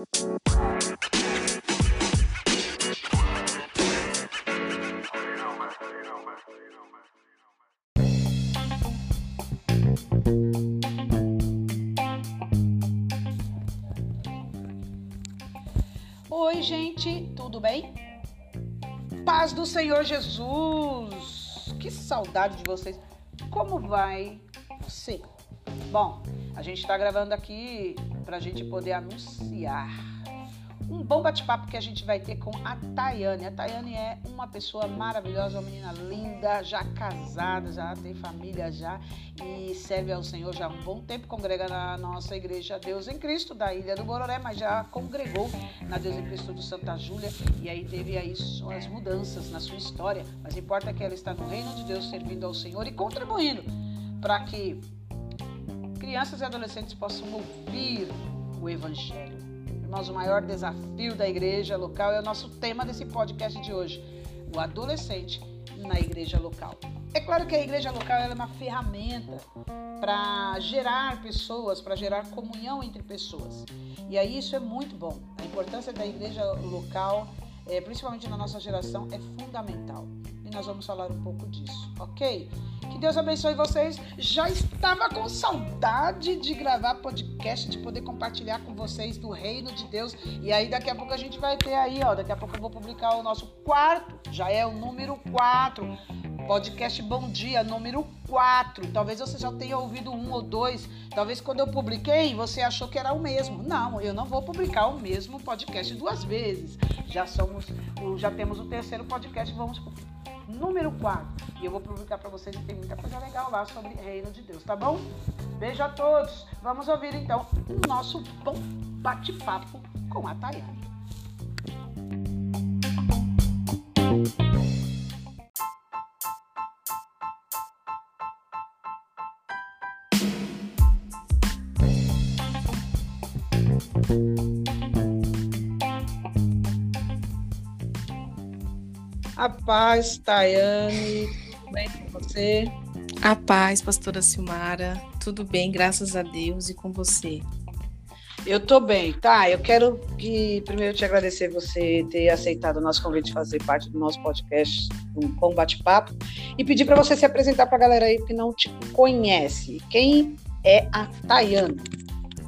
Oi, gente, tudo bem? Paz do Senhor Jesus! Que saudade de vocês! Como vai você? Bom, a gente está gravando aqui para a gente poder anunciar um bom bate-papo que a gente vai ter com a Tayane. A Tayane é uma pessoa maravilhosa, uma menina linda, já casada, já tem família já e serve ao Senhor já há um bom tempo, congrega na nossa igreja Deus em Cristo da Ilha do Bororé, mas já congregou na Deus em Cristo do Santa Júlia e aí teve aí suas mudanças na sua história, mas importa que ela está no reino de Deus servindo ao Senhor e contribuindo para que crianças e adolescentes possam ouvir o evangelho Irmãos, o maior desafio da igreja local é o nosso tema desse podcast de hoje: o adolescente na igreja local. É claro que a igreja local é uma ferramenta para gerar pessoas, para gerar comunhão entre pessoas. E aí isso é muito bom. A importância da igreja local, é, principalmente na nossa geração, é fundamental. E nós vamos falar um pouco disso, ok? Que Deus abençoe vocês. Já estava com saudade de gravar podcast, de poder compartilhar com vocês do reino de Deus. E aí daqui a pouco a gente vai ter aí, ó. Daqui a pouco eu vou publicar o nosso quarto, já é o número 4. Podcast Bom Dia, número 4. Talvez você já tenha ouvido um ou dois. Talvez quando eu publiquei, você achou que era o mesmo. Não, eu não vou publicar o mesmo podcast duas vezes. Já somos, já temos o terceiro podcast, vamos número 4. E eu vou publicar para vocês que tem muita coisa legal lá sobre Reino de Deus, tá bom? Beijo a todos. Vamos ouvir então o nosso bom bate-papo com a Tayane. Paz, Tayane, tudo bem com você? A paz, pastora Silmara, tudo bem, graças a Deus e com você. Eu tô bem, tá? Eu quero que primeiro te agradecer você ter aceitado o nosso convite de fazer parte do nosso podcast, um bom bate-papo, e pedir para você se apresentar para a galera aí que não te conhece. Quem é a Tayane?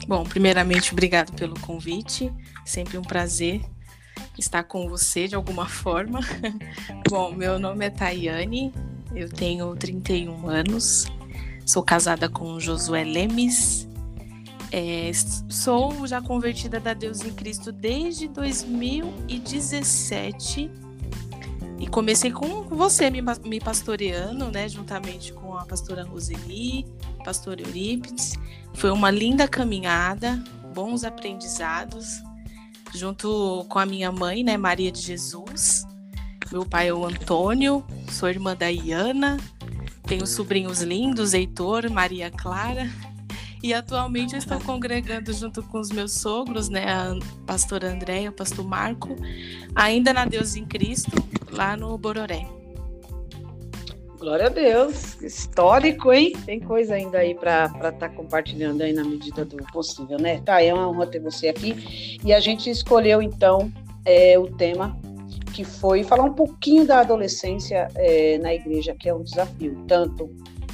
Bom, primeiramente, obrigado pelo convite. Sempre um prazer estar com você de alguma forma. Bom, meu nome é Tayane, eu tenho 31 anos, sou casada com Josué Lemes, é, sou já convertida da Deus em Cristo desde 2017 e comecei com você me, me pastoreando, né, juntamente com a pastora Roseli, pastor Eurípides. Foi uma linda caminhada, bons aprendizados junto com a minha mãe, né, Maria de Jesus. Meu pai é o Antônio, sou irmã da Iana, tenho sobrinhos lindos, Heitor, Maria Clara. E atualmente eu estou congregando junto com os meus sogros, né, a pastora Andréia, o pastor Marco, ainda na Deus em Cristo, lá no Bororé. Glória a Deus. Histórico, hein? Tem coisa ainda aí para estar tá compartilhando aí na medida do possível, né? Tá, é uma honra ter você aqui. E a gente escolheu, então, é, o tema que foi falar um pouquinho da adolescência é, na igreja, que é um desafio, tanto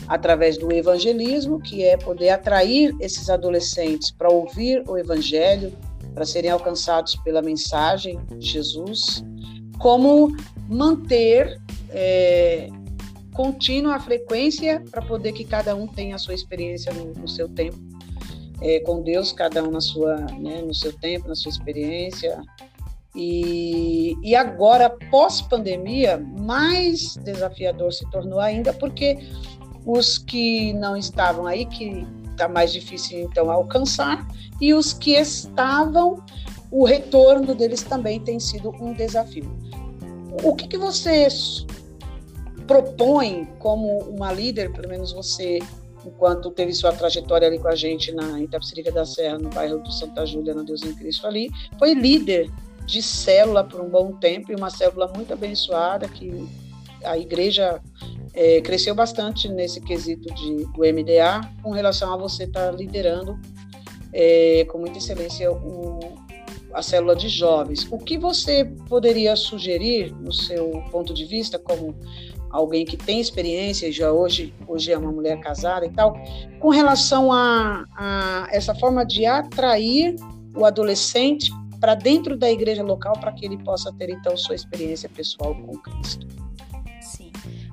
através do evangelismo, que é poder atrair esses adolescentes para ouvir o evangelho, para serem alcançados pela mensagem de Jesus, como manter é, contínua a frequência para poder que cada um tenha a sua experiência no, no seu tempo é, com Deus, cada um na sua, né, no seu tempo, na sua experiência. E, e agora, pós-pandemia, mais desafiador se tornou ainda, porque os que não estavam aí, que está mais difícil então alcançar, e os que estavam, o retorno deles também tem sido um desafio. O que, que você propõe como uma líder, pelo menos você, enquanto teve sua trajetória ali com a gente na Itapecerica da Serra, no bairro do Santa Júlia, no Deus em Cristo ali, foi líder de célula por um bom tempo e uma célula muito abençoada que a igreja é, cresceu bastante nesse quesito de, do MDA com relação a você estar tá liderando é, com muita excelência o, a célula de jovens. O que você poderia sugerir, no seu ponto de vista, como alguém que tem experiência, já hoje, hoje é uma mulher casada e tal, com relação a, a essa forma de atrair o adolescente para dentro da igreja local para que ele possa ter então sua experiência pessoal com Cristo?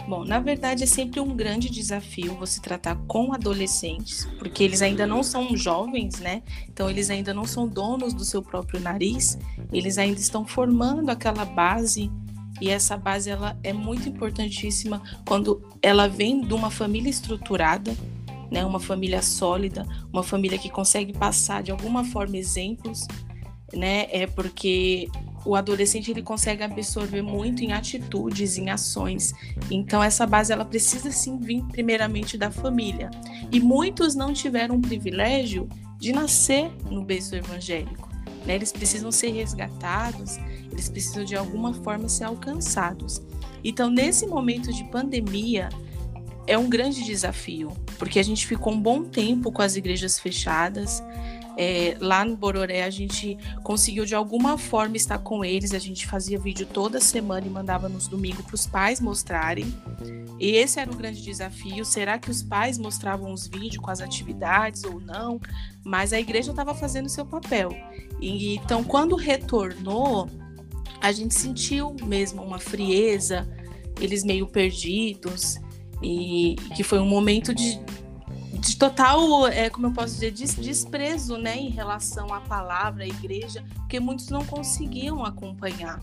Bom, na verdade é sempre um grande desafio você tratar com adolescentes, porque eles ainda não são jovens, né? Então eles ainda não são donos do seu próprio nariz, eles ainda estão formando aquela base e essa base ela é muito importantíssima quando ela vem de uma família estruturada, né? Uma família sólida, uma família que consegue passar de alguma forma exemplos, né? É porque o adolescente ele consegue absorver muito em atitudes, em ações. Então essa base ela precisa sim vir primeiramente da família. E muitos não tiveram o privilégio de nascer no berço evangélico. Né? Eles precisam ser resgatados, eles precisam de alguma forma ser alcançados. Então nesse momento de pandemia é um grande desafio, porque a gente ficou um bom tempo com as igrejas fechadas, é, lá no Bororé a gente conseguiu de alguma forma estar com eles. A gente fazia vídeo toda semana e mandava nos domingos para os pais mostrarem. E esse era o grande desafio. Será que os pais mostravam os vídeos com as atividades ou não? Mas a igreja estava fazendo o seu papel. E, então, quando retornou, a gente sentiu mesmo uma frieza, eles meio perdidos, e que foi um momento de, de total, é, como eu posso dizer, desprezo né, em relação à palavra, à igreja, porque muitos não conseguiam acompanhar.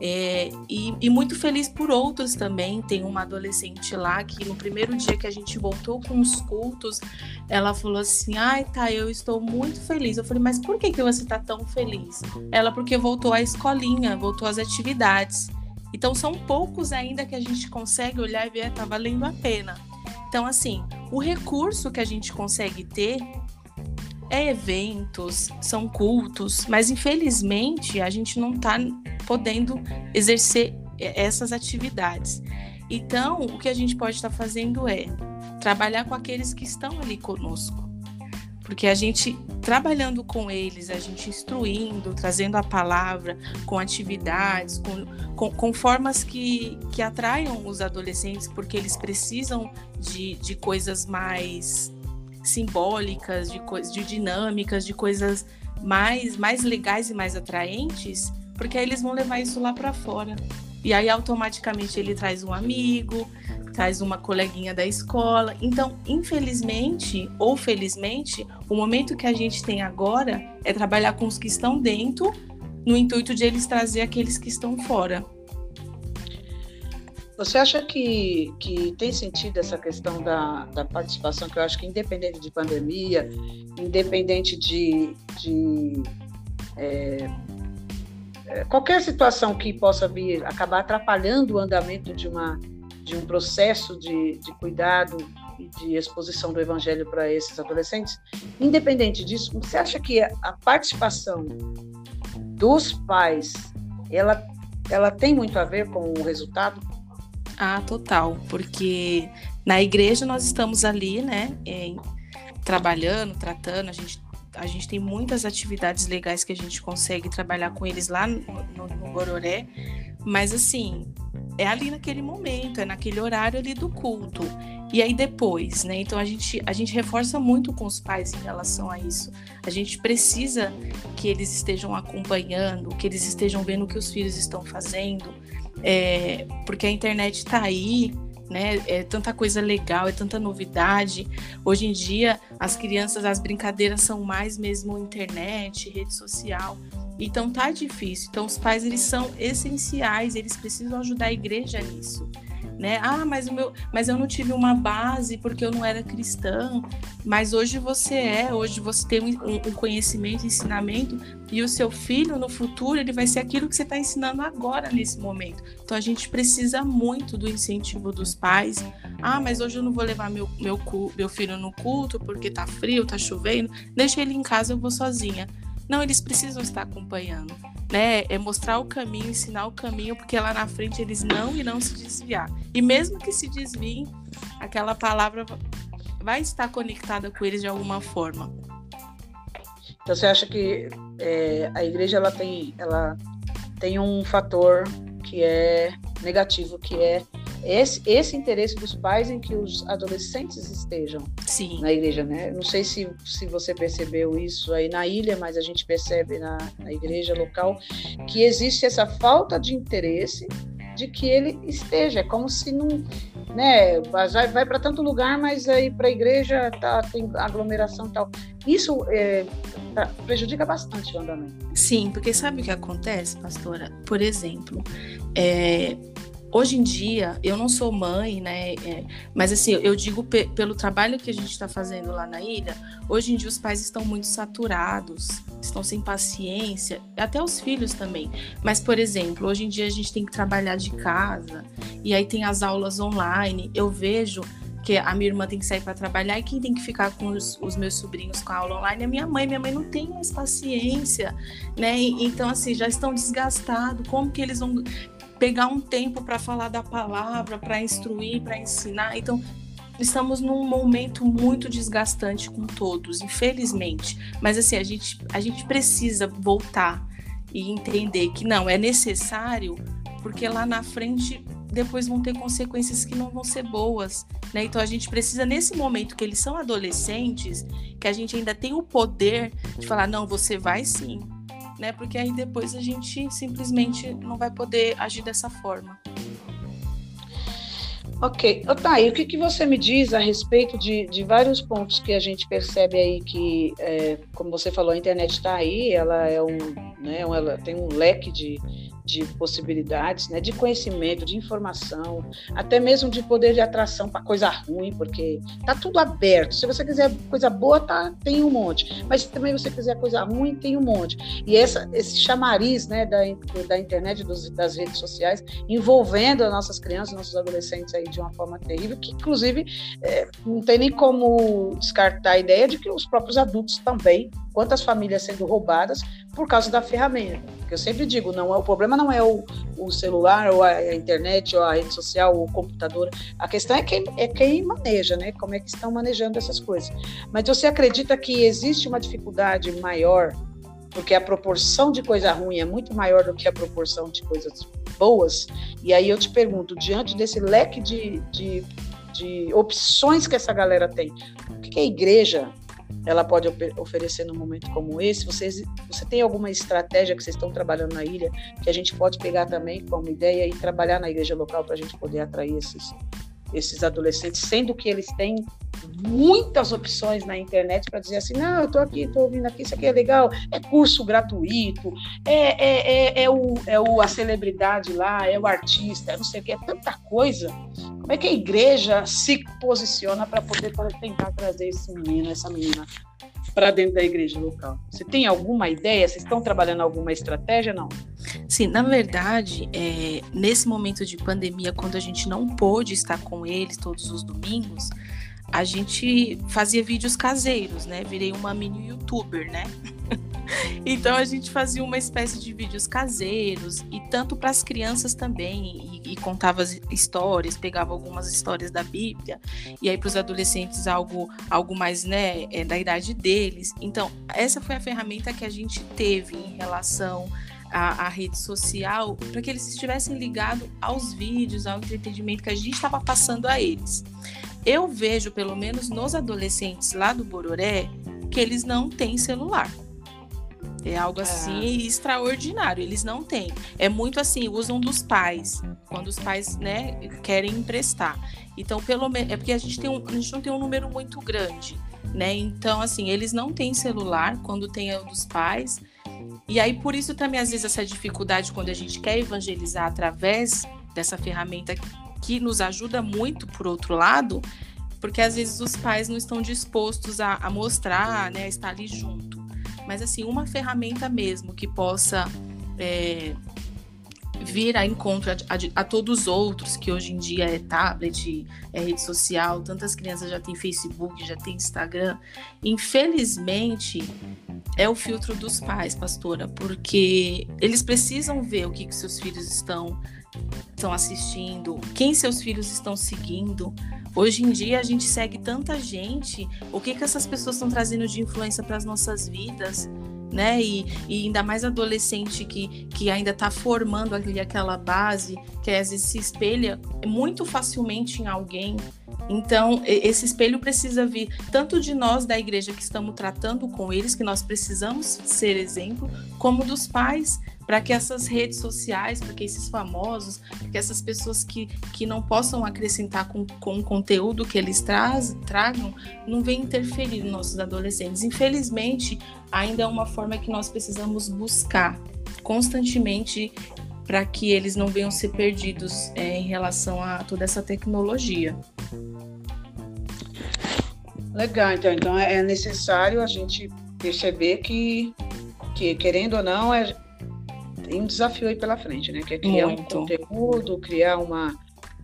É, e, e, muito feliz por outros também. Tem uma adolescente lá que no primeiro dia que a gente voltou com os cultos, ela falou assim: Ai, tá, eu estou muito feliz. Eu falei, mas por que, que você está tão feliz? Ela, porque voltou à escolinha, voltou às atividades. Então são poucos ainda que a gente consegue olhar e ver, tá valendo a pena. Então, assim, o recurso que a gente consegue ter é eventos, são cultos, mas infelizmente a gente não está podendo exercer essas atividades. Então, o que a gente pode estar tá fazendo é trabalhar com aqueles que estão ali conosco. Porque a gente, trabalhando com eles, a gente instruindo, trazendo a palavra, com atividades, com, com, com formas que, que atraiam os adolescentes, porque eles precisam de, de coisas mais simbólicas, de, de dinâmicas, de coisas mais, mais legais e mais atraentes, porque aí eles vão levar isso lá para fora. E aí automaticamente ele traz um amigo, traz uma coleguinha da escola. Então, infelizmente ou felizmente, o momento que a gente tem agora é trabalhar com os que estão dentro, no intuito de eles trazer aqueles que estão fora. Você acha que, que tem sentido essa questão da, da participação, que eu acho que independente de pandemia, independente de, de é, é qualquer situação que possa vir acabar atrapalhando o andamento de uma de um processo de, de cuidado e de exposição do evangelho para esses adolescentes, independente disso, você acha que a participação dos pais, ela, ela tem muito a ver com o resultado? Ah, total, porque na igreja nós estamos ali, né, em, trabalhando, tratando, a gente a gente tem muitas atividades legais que a gente consegue trabalhar com eles lá no, no, no Bororé, mas assim, é ali naquele momento, é naquele horário ali do culto. E aí depois, né? Então a gente, a gente reforça muito com os pais em relação a isso. A gente precisa que eles estejam acompanhando, que eles estejam vendo o que os filhos estão fazendo, é, porque a internet está aí, né? É tanta coisa legal, é tanta novidade. Hoje em dia, as crianças, as brincadeiras são mais mesmo internet, rede social. Então tá difícil. Então os pais eles são essenciais, eles precisam ajudar a igreja nisso. Né? Ah, mas o meu, mas eu não tive uma base porque eu não era cristã. Mas hoje você é, hoje você tem um, um conhecimento, ensinamento e o seu filho no futuro ele vai ser aquilo que você está ensinando agora nesse momento. Então a gente precisa muito do incentivo dos pais. Ah, mas hoje eu não vou levar meu meu, meu filho no culto porque tá frio, tá chovendo. Deixa ele em casa, eu vou sozinha. Não, eles precisam estar acompanhando, né? É mostrar o caminho, ensinar o caminho, porque lá na frente eles não irão se desviar. E mesmo que se desviem, aquela palavra vai estar conectada com eles de alguma forma. Então você acha que é, a igreja ela tem, ela tem um fator que é negativo, que é esse, esse interesse dos pais em que os adolescentes estejam Sim. na igreja, né? Não sei se, se você percebeu isso aí na ilha, mas a gente percebe na, na igreja local que existe essa falta de interesse de que ele esteja. É como se não. Né, vai, vai para tanto lugar, mas aí para a igreja tá, tem aglomeração e tal. Isso é, tá, prejudica bastante o andamento. Sim, porque sabe o que acontece, pastora? Por exemplo, é, hoje em dia, eu não sou mãe, né? É, mas assim, eu digo pe pelo trabalho que a gente está fazendo lá na ilha, hoje em dia os pais estão muito saturados, estão sem paciência, até os filhos também. Mas, por exemplo, hoje em dia a gente tem que trabalhar de casa, e aí tem as aulas online. Eu vejo que a minha irmã tem que sair para trabalhar e quem tem que ficar com os, os, meus sobrinhos com a aula online é minha mãe. Minha mãe não tem mais paciência, né? E, então, assim, já estão desgastados. Como que eles vão pegar um tempo para falar da palavra, para instruir, para ensinar. Então, estamos num momento muito desgastante com todos, infelizmente. Mas assim, a gente, a gente precisa voltar e entender que não é necessário, porque lá na frente depois vão ter consequências que não vão ser boas, né? Então a gente precisa nesse momento que eles são adolescentes, que a gente ainda tem o poder de falar não, você vai sim, né? Porque aí depois a gente simplesmente não vai poder agir dessa forma. Ok. Otávio, o que, que você me diz a respeito de, de vários pontos que a gente percebe aí que, é, como você falou, a internet está aí, ela é um, né, ela tem um leque de, de possibilidades, né, de conhecimento, de informação, até mesmo de poder de atração para coisa ruim, porque tá tudo aberto. Se você quiser coisa boa, tá, tem um monte. Mas se também você quiser coisa ruim, tem um monte. E essa, esse chamariz né, da, da internet, dos, das redes sociais, envolvendo as nossas crianças, nossos adolescentes aí de uma forma terrível, que inclusive é, não tem nem como descartar a ideia de que os próprios adultos também, quantas famílias sendo roubadas por causa da ferramenta. Porque eu sempre digo, não é o problema não é o, o celular ou a, internet ou a rede social ou o computador. A questão é quem, é quem maneja, né? Como é que estão manejando essas coisas. Mas você acredita que existe uma dificuldade maior porque a proporção de coisa ruim é muito maior do que a proporção de coisas boas. E aí eu te pergunto, diante desse leque de, de, de opções que essa galera tem, o que a igreja ela pode oferecer num momento como esse? Vocês, você tem alguma estratégia que vocês estão trabalhando na ilha que a gente pode pegar também como ideia e trabalhar na igreja local para a gente poder atrair esses, esses adolescentes, sendo que eles têm muitas opções na internet para dizer assim, não, eu estou aqui, estou ouvindo aqui, isso aqui é legal, é curso gratuito, é, é, é, é, o, é o, a celebridade lá, é o artista, é não sei o que, é tanta coisa. Como é que a igreja se posiciona para poder tentar trazer esse menino, essa menina para dentro da igreja local? Você tem alguma ideia? Vocês estão trabalhando alguma estratégia? Não? Sim, na verdade, é, nesse momento de pandemia, quando a gente não pôde estar com eles todos os domingos, a gente fazia vídeos caseiros, né? Virei uma mini youtuber, né? então a gente fazia uma espécie de vídeos caseiros e tanto para as crianças também e, e, contava histórias, pegava algumas histórias da Bíblia e aí para os adolescentes algo algo mais né é, da idade deles. Então essa foi a ferramenta que a gente teve em relação à, à rede social para que eles estivessem ligados aos vídeos, ao entretenimento que a gente estava passando a eles. Eu vejo, pelo menos nos adolescentes lá do Bororé, que eles não têm celular. É algo é. assim é. extraordinário. Eles não têm. É muito assim, usam dos pais, quando os pais, né, querem emprestar. Então, pelo menos é porque a gente tem um, a gente não tem um número muito grande, né? Então, assim, eles não têm celular quando tem o dos pais. E aí por isso também às vezes essa dificuldade quando a gente quer evangelizar através dessa ferramenta que nos ajuda muito por outro lado, porque às vezes os pais não estão dispostos a, a mostrar, né, a estar ali junto mas assim, uma ferramenta mesmo que possa é, vir a encontro a, a, a, todos os outros, que hoje em dia é tablet, é rede social, tantas crianças já têm Facebook, já têm Instagram. Infelizmente, é o filtro dos pais, pastora, porque eles precisam ver o que, que seus filhos estão, estão assistindo, quem seus filhos estão seguindo. Hoje em dia a gente segue tanta gente, o que, que essas pessoas estão trazendo de influência para as nossas vidas? né? E, e, ainda mais adolescente que, que ainda está formando ali aquela base, que às vezes se espelha muito facilmente em alguém. Então, esse espelho precisa vir tanto de nós da igreja que estamos tratando com eles, que nós precisamos ser exemplo, como dos pais, para que essas redes sociais, para que esses famosos, que essas pessoas que, que não possam acrescentar com, com o conteúdo que eles traz, tragam, não venham interferir nos nossos adolescentes. Infelizmente, ainda é uma forma que nós precisamos buscar constantemente para que eles não venham ser perdidos é, em relação a toda essa tecnologia. Legal, então, então é necessário a gente perceber que, que querendo ou não, é, tem um desafio aí pela frente, né? Que é criar Muito. um conteúdo, criar uma,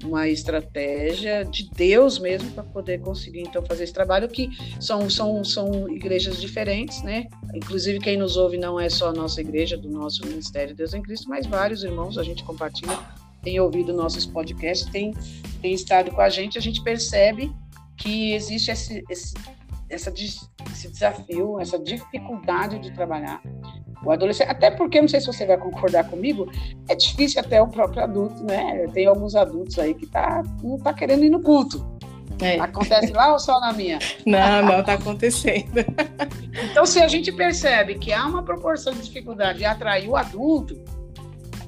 uma estratégia de Deus mesmo para poder conseguir então fazer esse trabalho que são, são, são igrejas diferentes, né? Inclusive quem nos ouve não é só a nossa igreja do nosso ministério Deus em Cristo, mas vários irmãos a gente compartilha, tem ouvido nossos podcasts, tem, tem estado com a gente, a gente percebe que existe esse, esse, essa, esse desafio, essa dificuldade de trabalhar o adolescente, até porque, não sei se você vai concordar comigo, é difícil até o próprio adulto, né? Tem alguns adultos aí que tá, não tá querendo ir no culto. É. Acontece lá ou só na minha? Não, não tá acontecendo. então, se a gente percebe que há uma proporção de dificuldade de atrair o adulto,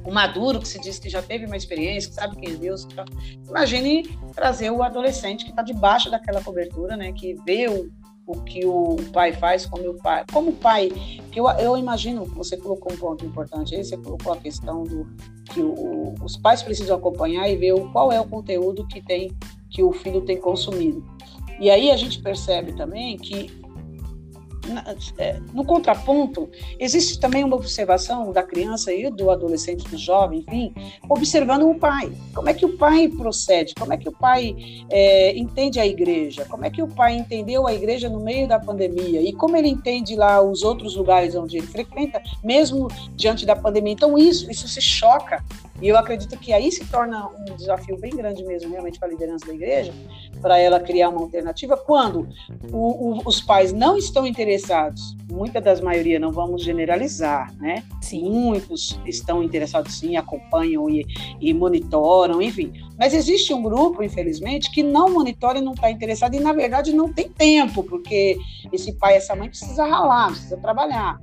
o maduro que se diz que já teve uma experiência, que sabe quem é Deus, imagine trazer o adolescente que está debaixo daquela cobertura, né? Que vê o, o que o pai faz como o pai. Como pai, que eu, eu imagino, você colocou um ponto importante aí, você colocou a questão do que o, os pais precisam acompanhar e ver qual é o conteúdo que tem que o filho tem consumido. E aí a gente percebe também que no contraponto, existe também uma observação da criança e do adolescente, do jovem, enfim, observando o pai. Como é que o pai procede? Como é que o pai é, entende a igreja? Como é que o pai entendeu a igreja no meio da pandemia? E como ele entende lá os outros lugares onde ele frequenta, mesmo diante da pandemia? Então, isso, isso se choca. E eu acredito que aí se torna um desafio bem grande mesmo, realmente, para a liderança da igreja, para ela criar uma alternativa, quando o, o, os pais não estão interessados, muita das maioria, não vamos generalizar, né? Sim. Muitos estão interessados sim, acompanham e, e monitoram, enfim. Mas existe um grupo, infelizmente, que não monitora e não está interessado, e na verdade não tem tempo, porque esse pai, essa mãe precisa ralar, precisa trabalhar.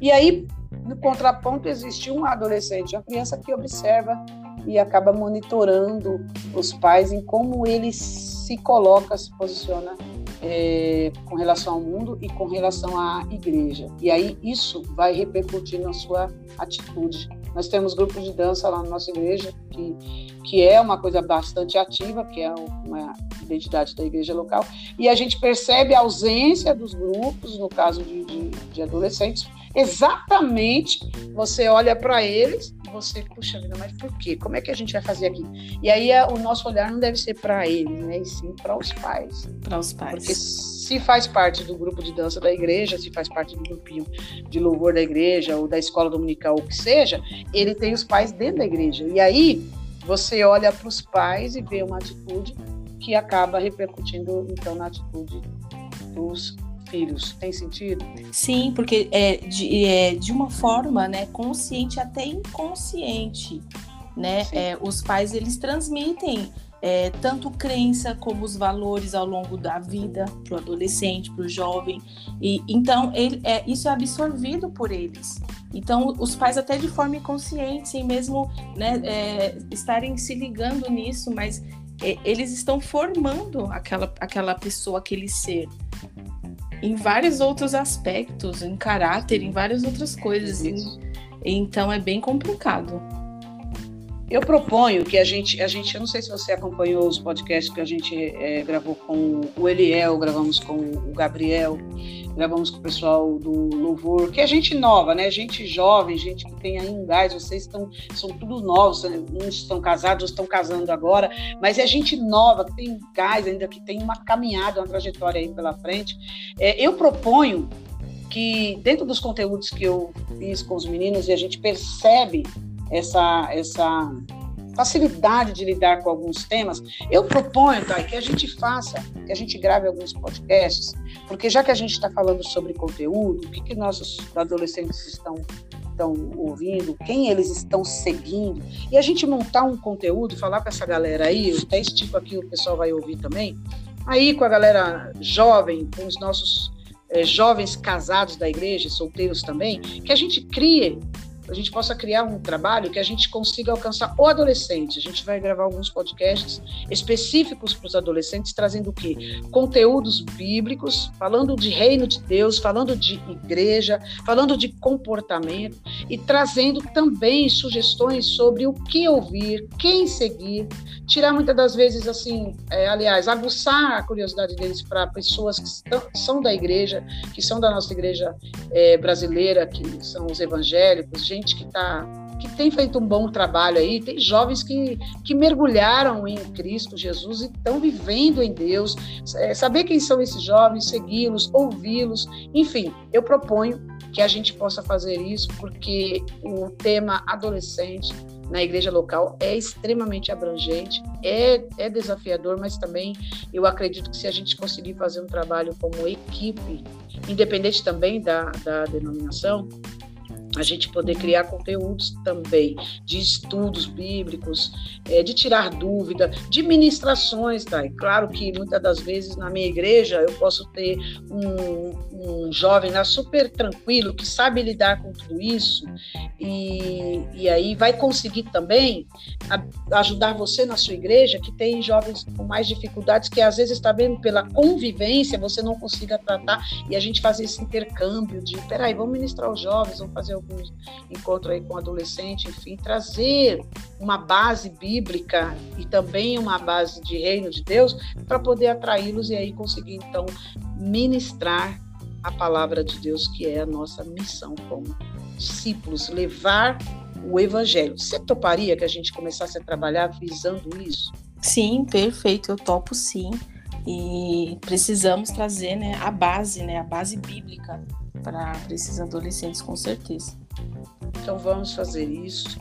E aí, no contraponto, existe um adolescente, uma criança que observa e acaba monitorando os pais em como ele se coloca, se posiciona é, com relação ao mundo e com relação à igreja. E aí isso vai repercutir na sua atitude. Nós temos grupos de dança lá na nossa igreja, que, que é uma coisa bastante ativa, que é uma identidade da igreja local, e a gente percebe a ausência dos grupos, no caso de, de, de adolescentes, exatamente você olha para eles você, puxa vida, mas por quê? Como é que a gente vai fazer aqui? E aí a, o nosso olhar não deve ser para eles, né? E sim para os pais. Para os pais. Porque se faz parte do grupo de dança da igreja, se faz parte do grupinho de louvor da igreja ou da escola dominical, ou o que seja, ele tem os pais dentro da igreja. E aí você olha para os pais e vê uma atitude que acaba repercutindo então na atitude dos filhos. Tem sentido? Sim, porque é de, é, de uma forma né, consciente até inconsciente. Né? É, os pais eles transmitem é, tanto crença como os valores ao longo da vida para o adolescente, para o jovem. E então ele, é, isso é absorvido por eles. Então os pais até de forma inconsciente, sem mesmo né, é, estarem se ligando nisso, mas é, eles estão formando aquela, aquela pessoa, aquele ser em vários outros aspectos, em caráter, em várias outras coisas. então é bem complicado. Eu proponho que a gente, a gente, eu não sei se você acompanhou os podcasts que a gente é, gravou com o Eliel, gravamos com o Gabriel, gravamos com o pessoal do Louvor, que é gente nova, né? Gente jovem, gente que tem aí um gás, vocês estão, são todos novos, uns estão casados, estão casando agora, mas é gente nova, que tem gás ainda, que tem uma caminhada, uma trajetória aí pela frente. É, eu proponho que dentro dos conteúdos que eu fiz com os meninos e a gente percebe essa, essa facilidade de lidar com alguns temas, eu proponho, Thay, que a gente faça, que a gente grave alguns podcasts, porque já que a gente está falando sobre conteúdo, o que, que nossos adolescentes estão, estão ouvindo, quem eles estão seguindo, e a gente montar um conteúdo, falar com essa galera aí, até esse tipo aqui o pessoal vai ouvir também, aí com a galera jovem, com os nossos é, jovens casados da igreja, solteiros também, que a gente crie a gente possa criar um trabalho que a gente consiga alcançar o adolescente. A gente vai gravar alguns podcasts específicos para os adolescentes, trazendo o quê? Conteúdos bíblicos, falando de reino de Deus, falando de igreja, falando de comportamento e trazendo também sugestões sobre o que ouvir, quem seguir, tirar muitas das vezes assim, é, aliás, aguçar a curiosidade deles para pessoas que estão, são da igreja, que são da nossa igreja é, brasileira, que são os evangélicos, gente que está que tem feito um bom trabalho aí, tem jovens que, que mergulharam em Cristo Jesus e estão vivendo em Deus. É, saber quem são esses jovens, segui-los, ouvi-los, enfim, eu proponho que a gente possa fazer isso, porque o tema adolescente na igreja local é extremamente abrangente, é, é desafiador, mas também eu acredito que se a gente conseguir fazer um trabalho como equipe, independente também da, da denominação, a gente poder criar conteúdos também de estudos bíblicos, é, de tirar dúvida, de ministrações, tá? E claro que muitas das vezes na minha igreja eu posso ter um, um jovem lá super tranquilo que sabe lidar com tudo isso e, e aí vai conseguir também ajudar você na sua igreja que tem jovens com mais dificuldades que às vezes está vendo pela convivência você não consiga tratar e a gente fazer esse intercâmbio de peraí, vamos ministrar os jovens, vamos fazer alguns encontros aí com adolescente, enfim, trazer uma base bíblica e também uma base de reino de Deus para poder atraí-los e aí conseguir então ministrar a palavra de Deus, que é a nossa missão como discípulos, levar o evangelho. Você toparia que a gente começasse a trabalhar visando isso? Sim, perfeito, eu topo sim. E precisamos trazer né, a base, né, a base bíblica para esses adolescentes, com certeza. Então vamos fazer isso.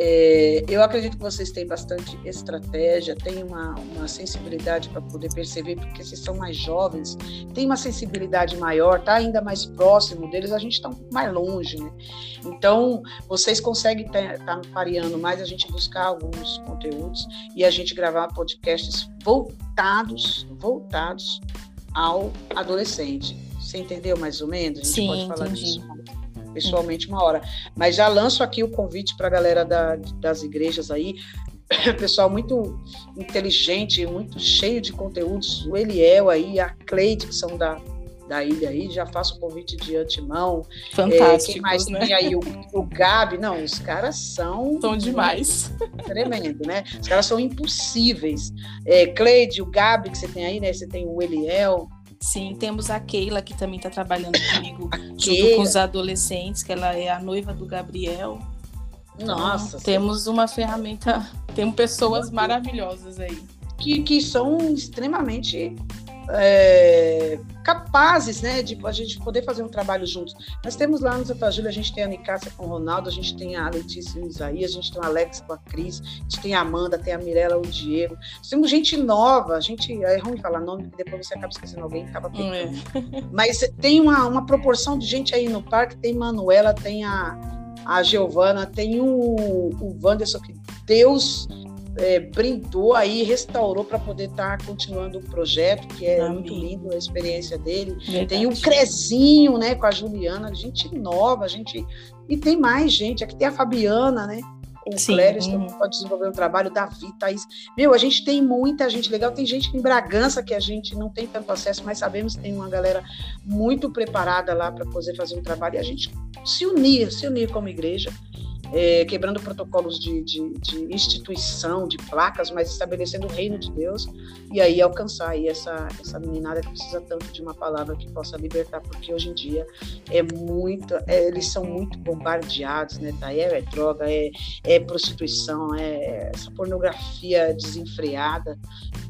É, eu acredito que vocês têm bastante estratégia, têm uma, uma sensibilidade para poder perceber, porque vocês são mais jovens, tem uma sensibilidade maior, tá ainda mais próximo deles, a gente está um pouco mais longe, né? Então, vocês conseguem estar tá, tá pareando mais, a gente buscar alguns conteúdos e a gente gravar podcasts voltados, voltados ao adolescente. Você entendeu mais ou menos? A gente Sim, pode falar entendi. disso pessoalmente uma hora. Mas já lanço aqui o convite para a galera da, das igrejas aí, pessoal muito inteligente, muito cheio de conteúdos, o Eliel aí, a Cleide, que são da, da ilha aí, já faço o convite de antemão. Fantástico. É, quem mais né? tem aí? O, o Gabi, não, os caras são. São demais. Tremendo, né? Os caras são impossíveis. É, Cleide, o Gabi que você tem aí, né? Você tem o Eliel. Sim, temos a Keila, que também está trabalhando comigo, junto com os adolescentes, que ela é a noiva do Gabriel. Então, Nossa, temos uma ferramenta, temos pessoas maravilhosas aí. que, que são extremamente é, capazes, né, de a gente poder fazer um trabalho juntos. Nós temos lá no Santa Júlia, a gente tem a Nicásia com o Ronaldo, a gente tem a Letícia e o Isaías, a gente tem o Alex com a Cris, a gente tem a Amanda, tem a Mirella, o Diego. Nós temos gente nova, a gente, é ruim falar nome, porque depois você acaba esquecendo alguém, acaba pecando. É. Mas tem uma, uma proporção de gente aí no parque, tem Manuela, tem a, a Giovana, tem o, o Wanderson, que Deus é, brindou aí, restaurou para poder estar continuando o projeto, que é Amém. muito lindo a experiência dele. Verdade. Tem o Crezinho, né, com a Juliana, gente nova, gente. E tem mais gente, aqui tem a Fabiana, né? Com o Sim. Cléris Uhum. também pode desenvolver um trabalho, Davi, Thaís. Meu, a gente tem muita gente legal, tem gente em Bragança que a gente não tem tanto acesso, mas sabemos que tem uma galera muito preparada lá para poder fazer um trabalho e a gente se unir, se unir como igreja é, quebrando protocolos de, de, de, instituição, de placas, mas estabelecendo o reino de Deus e aí alcançar aí essa, essa meninada que precisa tanto de uma palavra que possa libertar, porque hoje em dia é muito, é, eles são muito bombardeados, né, tá? É, é droga, é, é prostituição, é essa pornografia desenfreada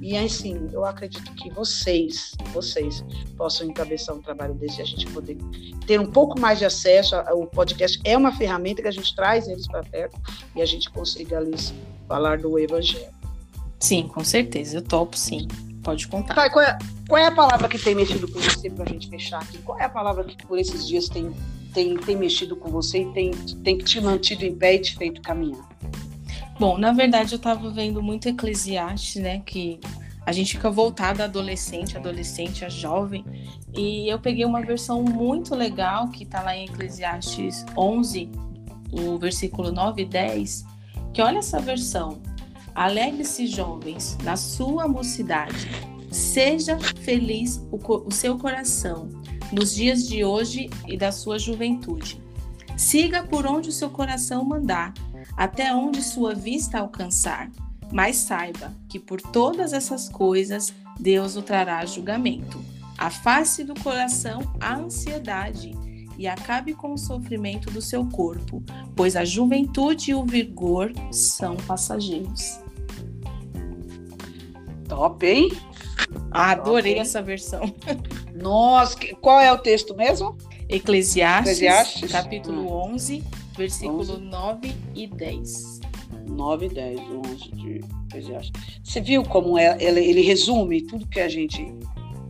e assim, eu acredito que vocês, vocês possam encabeçar um trabalho desse e a gente poder ter um pouco mais de acesso ao podcast é uma ferramenta que a gente traz eles para perto e a gente consiga ali falar do evangelho. Sim, com certeza, eu topo sim. Pode contar. Tá, qual, é, qual é a palavra que tem mexido com você para a gente fechar aqui? Qual é a palavra que por esses dias tem, tem, tem mexido com você e tem, tem te mantido em pé e te feito caminhar? Bom, na verdade eu estava vendo muito Eclesiastes, né? Que a gente fica voltado a adolescente, adolescente, a jovem. E eu peguei uma versão muito legal que está lá em Eclesiastes 11, o versículo 9 e 10, que olha essa versão. Alegre-se, jovens, na sua mocidade. Seja feliz o, o seu coração nos dias de hoje e da sua juventude. Siga por onde o seu coração mandar, até onde sua vista alcançar. Mas saiba que por todas essas coisas Deus o trará julgamento. Afaste do coração a ansiedade e acabe com o sofrimento do seu corpo, pois a juventude e o vigor são passageiros. Top, hein? Ah, adorei Top, essa versão. Nossa, qual é o texto mesmo? Eclesiastes, Eclesiastes. capítulo hum. 11, versículo 11. 9 e 10. 9 e 10, 11 de Eclesiastes. Você viu como é, ele, ele resume tudo que a gente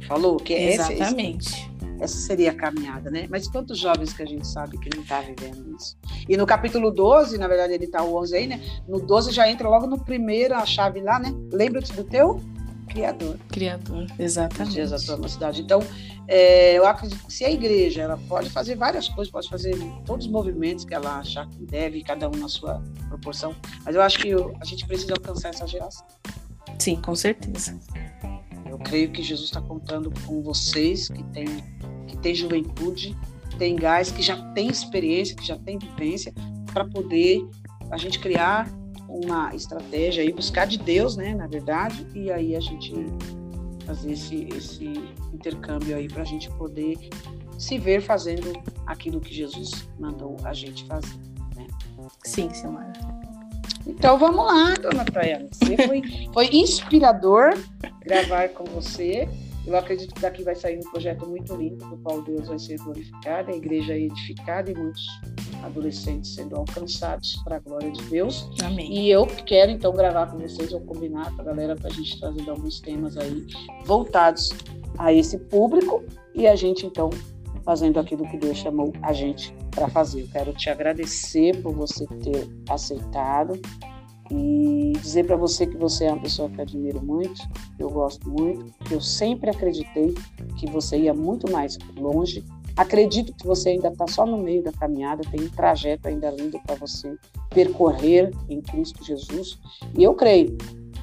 falou? Que é Exatamente. Esse, essa seria a caminhada, né? Mas quantos jovens que a gente sabe que não está vivendo isso? E no capítulo 12, na verdade ele está o 11 aí, né? No 12 já entra logo no primeiro a chave lá, né? Lembra-te do teu Criador. Criador, exatamente. Dias da tua cidade. Então, é, eu acredito que se a igreja ela pode fazer várias coisas, pode fazer todos os movimentos que ela achar que deve, cada um na sua proporção, mas eu acho que eu, a gente precisa alcançar essa geração. Sim, com certeza. Eu creio que Jesus está contando com vocês que têm que tem juventude, tem gás, que já tem experiência, que já tem vivência, para poder a gente criar uma estratégia e buscar de Deus, né, na verdade, e aí a gente fazer esse, esse intercâmbio aí para a gente poder se ver fazendo aquilo que Jesus mandou a gente fazer. Né? Sim, Silmara. Então vamos lá, dona Tayana. Você foi, foi inspirador gravar com você. Eu acredito que daqui vai sair um projeto muito lindo, do qual Deus vai ser glorificado, a igreja é edificada e muitos adolescentes sendo alcançados para a glória de Deus. Amém. E eu quero então gravar com vocês, ou combinar com a galera para a gente trazer alguns temas aí voltados a esse público e a gente então fazendo aquilo que Deus chamou a gente para fazer. Eu quero te agradecer por você ter aceitado e dizer para você que você é uma pessoa que eu admiro muito, que eu gosto muito, que eu sempre acreditei que você ia muito mais longe. Acredito que você ainda está só no meio da caminhada, tem um trajeto ainda lindo para você percorrer em Cristo Jesus. E eu creio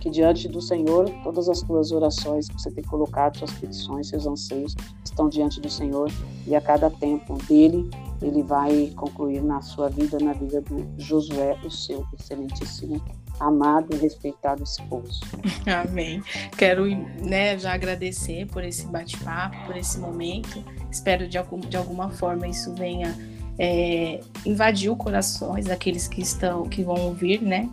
que diante do Senhor, todas as tuas orações que você tem colocado, suas petições, seus anseios, estão diante do Senhor e a cada tempo dele, ele vai concluir na sua vida, na vida do Josué, o seu excelentíssimo amado e respeitado esposo. Amém. Quero né, já agradecer por esse bate-papo, por esse momento. Espero de, algum, de alguma forma isso venha é, invadir o corações daqueles que estão, que vão ouvir, né?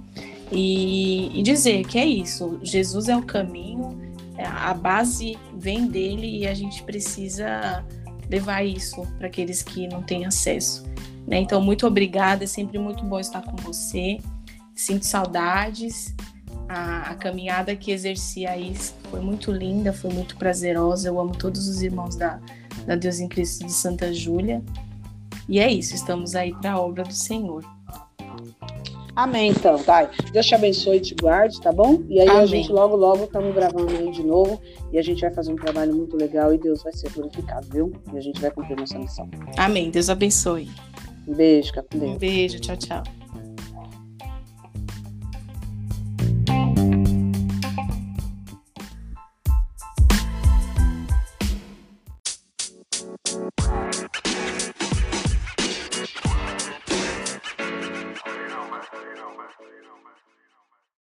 E, e dizer que é isso. Jesus é o caminho, a base vem dele e a gente precisa levar isso para aqueles que não têm acesso. Né? Então, muito obrigada, é sempre muito bom estar com você. Sinto saudades. A, a, caminhada que exerci aí foi muito linda, foi muito prazerosa. Eu amo todos os irmãos da, da Deus em Cristo de Santa Júlia. E é isso, estamos aí para a obra do Senhor. Amém, então, tá? Deus te abençoe e te guarde, tá bom? E aí Amém. a gente logo, logo estamos gravando aí de novo e a gente vai fazer um trabalho muito legal e Deus vai ser glorificado, viu? E a gente vai cumprir nossa missão. Amém. Deus abençoe. Um beijo, fica com Deus. Um beijo, tchau, tchau.